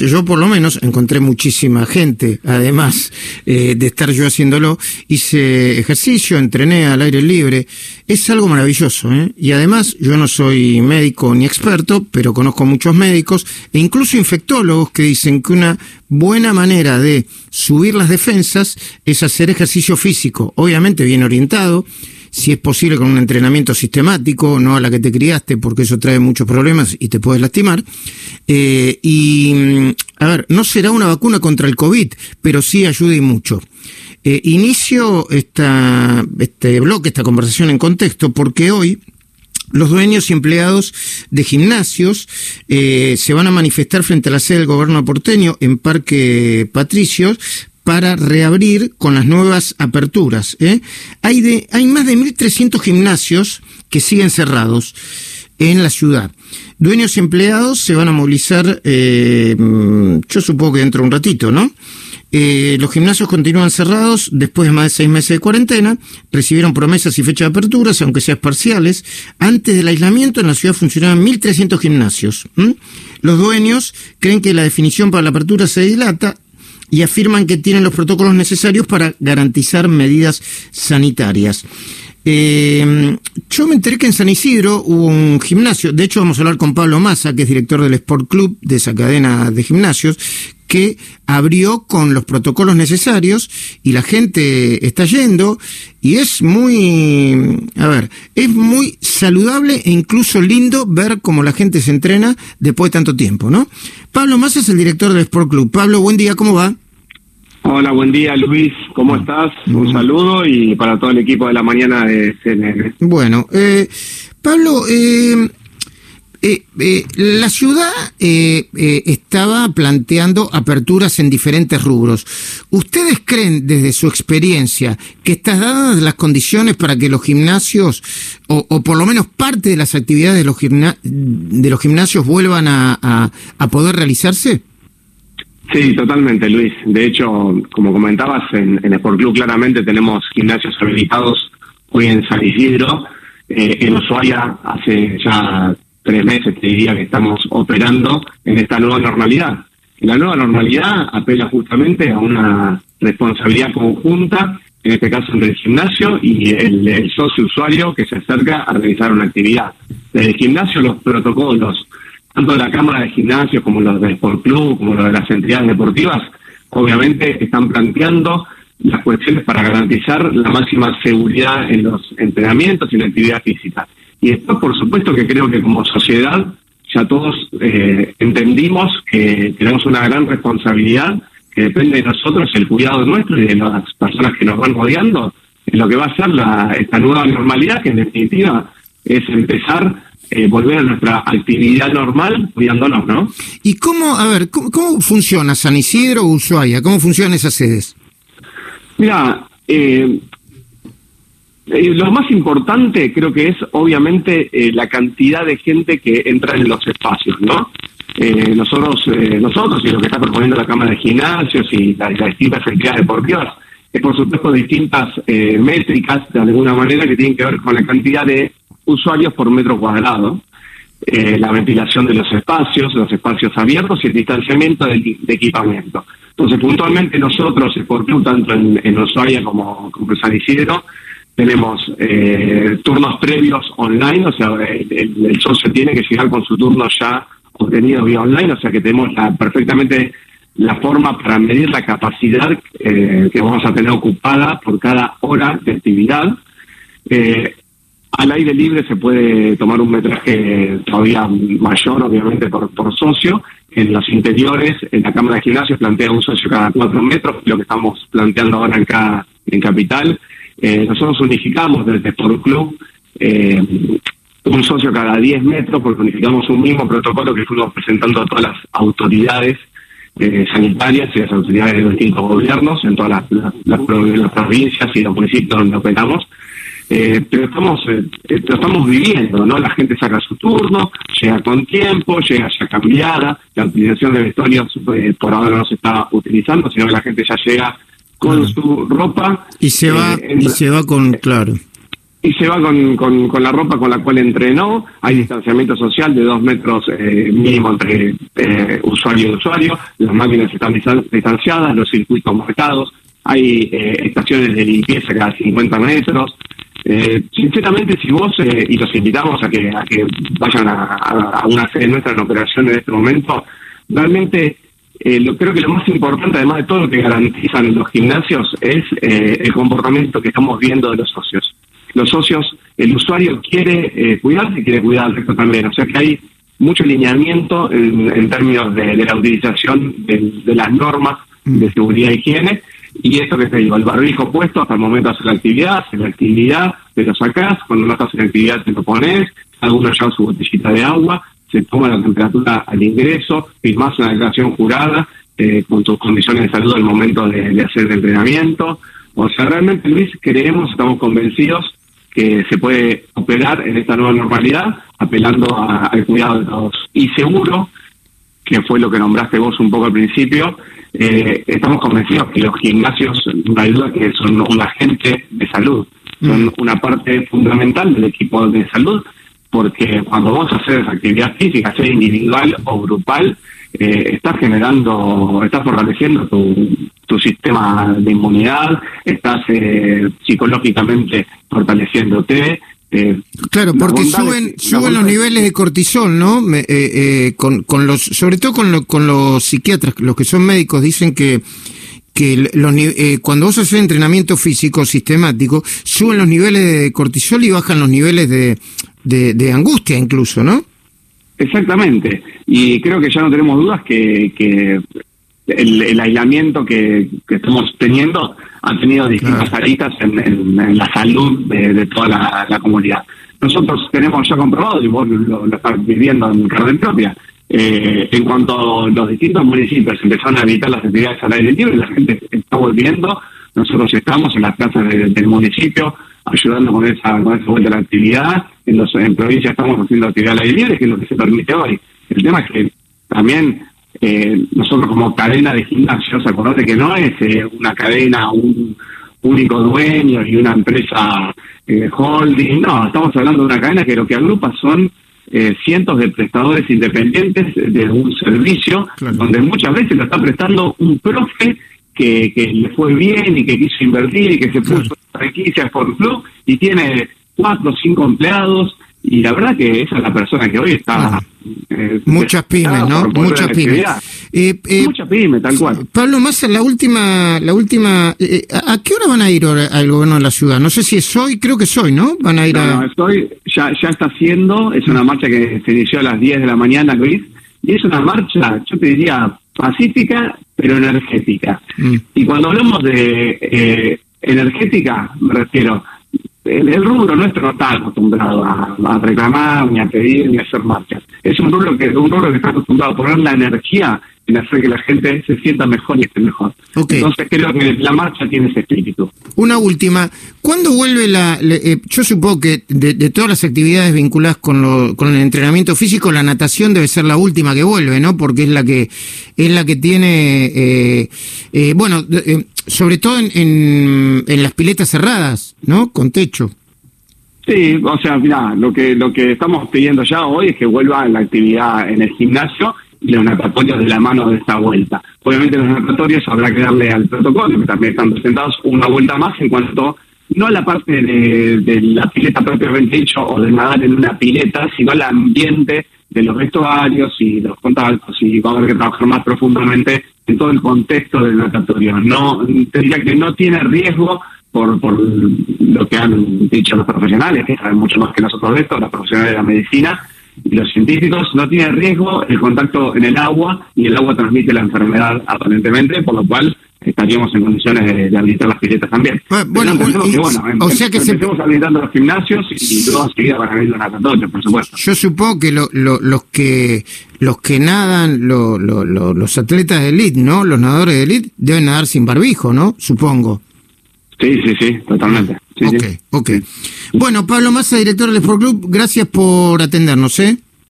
Yo por lo menos encontré muchísima gente, además eh, de estar yo haciéndolo, hice ejercicio, entrené al aire libre, es algo maravilloso, ¿eh? y además yo no soy médico ni experto, pero conozco muchos médicos e incluso infectólogos que dicen que una buena manera de subir las defensas es hacer ejercicio físico, obviamente bien orientado, si es posible con un entrenamiento sistemático, no a la que te criaste, porque eso trae muchos problemas y te puedes lastimar. Eh, y, mm, a ver, no será una vacuna contra el COVID, pero sí ayuda y mucho. Eh, inicio esta, este bloque, esta conversación en contexto, porque hoy los dueños y empleados de gimnasios eh, se van a manifestar frente a la sede del gobierno porteño en Parque Patricios para reabrir con las nuevas aperturas. ¿eh? Hay, de, hay más de 1.300 gimnasios que siguen cerrados en la ciudad. Dueños y empleados se van a movilizar, eh, yo supongo que dentro de un ratito, ¿no? Eh, los gimnasios continúan cerrados después de más de seis meses de cuarentena, recibieron promesas y fecha de aperturas, aunque sean parciales. Antes del aislamiento en la ciudad funcionaban 1.300 gimnasios. Los dueños creen que la definición para la apertura se dilata, y afirman que tienen los protocolos necesarios para garantizar medidas sanitarias. Eh, yo me enteré que en San Isidro hubo un gimnasio, de hecho vamos a hablar con Pablo Massa, que es director del Sport Club, de esa cadena de gimnasios, que abrió con los protocolos necesarios y la gente está yendo y es muy, a ver, es muy saludable e incluso lindo ver cómo la gente se entrena después de tanto tiempo, ¿no? Pablo Massa es el director del Sport Club. Pablo, buen día, ¿cómo va? Hola, buen día Luis, ¿cómo estás? Un saludo y para todo el equipo de la mañana de CNN. Bueno, eh, Pablo, eh, eh, eh, la ciudad eh, estaba planteando aperturas en diferentes rubros. ¿Ustedes creen, desde su experiencia, que están dadas las condiciones para que los gimnasios, o, por lo menos parte de las actividades de los, de los gimnasios, vuelvan a, poder realizarse? Sí, totalmente, Luis. De hecho, como comentabas, en, en Sport Club claramente tenemos gimnasios habilitados hoy en San Isidro. en Ushuaia hace ya tres meses, te diría que estamos operando en esta nueva normalidad. la nueva normalidad apela justamente a una responsabilidad conjunta, en este caso entre el gimnasio y el, socio usuario que se acerca a realizar una actividad. Desde el gimnasio los protocolos, tanto de la Cámara de Gimnasio como los del Sport Club, como los de las entidades deportivas, obviamente están planteando las cuestiones para garantizar la máxima seguridad en los entrenamientos y en la actividad física. Y después, por supuesto, que creo que como sociedad ya todos eh, entendimos que tenemos una gran responsabilidad que depende de nosotros, el cuidado nuestro y de las personas que nos van rodeando, en lo que va a ser la, esta nueva normalidad, que en definitiva es empezar eh, volver a nuestra actividad normal cuidándonos, ¿no? ¿Y cómo, a ver, cómo, funciona San Isidro o Ushuaia? ¿Cómo funcionan esas sedes? Mira, eh, eh, lo más importante creo que es obviamente eh, la cantidad de gente que entra en los espacios, ¿no? Eh, nosotros, nosotros y lo que está proponiendo la Cámara de Gimnasios y las, distintas entidades deportivas, es por supuesto distintas métricas de alguna manera que tienen que ver con la cantidad de usuarios por metro cuadrado, la ventilación de los espacios, los espacios abiertos y el distanciamiento de, equipamiento. Entonces, puntualmente nosotros, por tanto en, en Ushuaia como, como San Isidro, tenemos eh, turnos previos online, o sea, el, socio tiene que llegar con su turno ya obtenido vía online, o sea que tenemos perfectamente la forma para medir la capacidad eh, que vamos a tener ocupada por cada hora de actividad. Eh, al aire libre se puede tomar un metraje todavía mayor, obviamente, por, por socio. En los interiores, en la Cámara de Gimnasios plantea un socio cada cuatro metros, lo que estamos planteando ahora en, en Capital. Eh, nosotros unificamos desde Sport Club eh, un socio cada 10 metros porque unificamos un mismo protocolo que fuimos presentando a todas las autoridades eh, sanitarias y las autoridades de los distintos gobiernos en todas las, provincias y los municipios donde operamos. pero estamos estamos viviendo, ¿no? La gente saca su turno, llega con tiempo, llega ya cambiada, la utilización de vestuarios por ahora no se está utilizando, sino que la gente ya llega con su ropa. Y se va, eh, y se va con, claro. y se va con, con, la ropa con la cual entrenó. Hay distanciamiento social de dos metros eh, mínimo entre eh, usuario y usuario. Las máquinas están distanciadas, los circuitos marcados. Hay eh, estaciones de limpieza cada 50 metros. sinceramente, si vos, y los invitamos a que, a que vayan a, una sede nuestra en operación en este momento, realmente lo, creo que lo más importante, además de todo lo que garantizan los gimnasios, es el comportamiento que estamos viendo de los socios los socios, el usuario quiere eh, cuidarse y quiere cuidar al resto también. O sea que hay mucho alineamiento en, términos de, la utilización de, las normas de mm. seguridad e higiene. Y esto que te digo, el barbijo puesto hasta el momento de hacer la actividad, hacer la actividad, te lo sacás, cuando no estás en actividad te lo pones, algunos llevan su botellita de agua, se toma la temperatura al ingreso, firmás una declaración jurada eh, con tus condiciones de salud al momento de, de hacer el entrenamiento. O sea, realmente, Luis, creemos, estamos convencidos que se puede operar en esta nueva normalidad apelando al cuidado de todos. Y seguro, que fue lo que nombraste vos un poco al principio, eh, estamos convencidos que los gimnasios, no hay duda que son un agente de salud, son mm. una parte fundamental del equipo de salud, porque cuando vos haces actividad física, sea individual o grupal, eh, estás generando, estás fortaleciendo tu, tu sistema de inmunidad, estás eh, psicológicamente fortaleciéndote. Eh, claro, porque suben, suben los niveles de cortisol, ¿no? Eh, eh, con, con los, sobre todo con, con los psiquiatras, los que son médicos, dicen que que los, eh, cuando vos haces entrenamiento físico sistemático, suben los niveles de cortisol y bajan los niveles de, de angustia incluso, ¿no? Exactamente. Y creo que ya no tenemos dudas que, que el, aislamiento que, estamos teniendo ha tenido distintas aristas en, la salud de, toda la, comunidad. Nosotros tenemos ya comprobado, y vos lo, estás viviendo en carne propia, eh, en cuanto a los distintos municipios empezaron a evitar las actividades al aire libre, la gente está volviendo, nosotros estamos en las plazas del municipio ayudando con esa, con esa vuelta a la actividad, en, los, en provincias estamos haciendo actividad al aire libre, que es lo que se permite hoy. El tema es que también eh, nosotros como cadena de gimnasios, acordate que no es eh, una cadena, un único dueño y una empresa eh, holding, no, estamos hablando de una cadena que lo que agrupa son eh, cientos de prestadores independientes de un servicio donde muchas veces lo está prestando un profe que, que le fue bien y que quiso invertir y que se puso franquicias por club y tiene cuatro o cinco empleados y la verdad que esa es la persona que hoy está... Eh, Muchas pymes, ¿no? Muchas pymes. Eh, eh, Muchas pymes, tal cual. Pablo Massa, la última, la última, eh, ¿a qué hora van a ir al gobierno de la ciudad? No sé si es hoy, creo que es hoy, ¿no? Van a ir a... No, hoy, ya, ya está haciendo, es una marcha que se inició a las 10 de la mañana, Luis, y es una marcha, yo te diría, pacífica, pero energética. Mm. Y cuando hablamos de energética, me refiero el, rubro nuestro no está acostumbrado a, reclamar, ni a pedir, ni a hacer marchas. Es un rubro que un rubro que está acostumbrado a poner la energía en hacer que la gente se sienta mejor y esté mejor. Entonces creo que la marcha tiene ese espíritu. Una última, ¿cuándo vuelve la... Eh, yo supongo que de, todas las actividades vinculadas con, lo, con el entrenamiento físico, la natación debe ser la última que vuelve, ¿no? Porque es la que es la que tiene, eh, eh, bueno, sobre todo en, en, las piletas cerradas, ¿no? Con techo. Sí, o sea, mira, lo que lo que estamos pidiendo ya hoy es que vuelva la actividad en el gimnasio y los natatorios de la mano de esta vuelta. Obviamente los natatorios habrá que darle al protocolo, que también están presentados, una vuelta más en cuanto no a la parte de, de la pileta propiamente dicho o de nadar en una pileta, sino al ambiente de los vestuarios y los contactos y va a haber que trabajar más profundamente en todo el contexto del natatorio. No, te diría que no tiene riesgo por, por lo que han dicho los profesionales, que saben mucho más que nosotros de esto, los profesionales de la medicina, y los científicos no tiene riesgo el contacto en el agua y el agua transmite la enfermedad aparentemente, por lo cual estaríamos en condiciones de, habilitar las piletas también. Bueno, o sea que estamos habilitando los gimnasios y, luego enseguida van a abrir los natatorios, por supuesto. Yo supongo que lo, los que los que nadan, los atletas de elite, ¿no? Los nadadores de elite deben nadar sin barbijo, ¿no? Supongo. Sí, sí, sí, totalmente. Sí, ok, ok. Bueno, Pablo Massa, director del Sport Club, gracias por atendernos, ¿eh?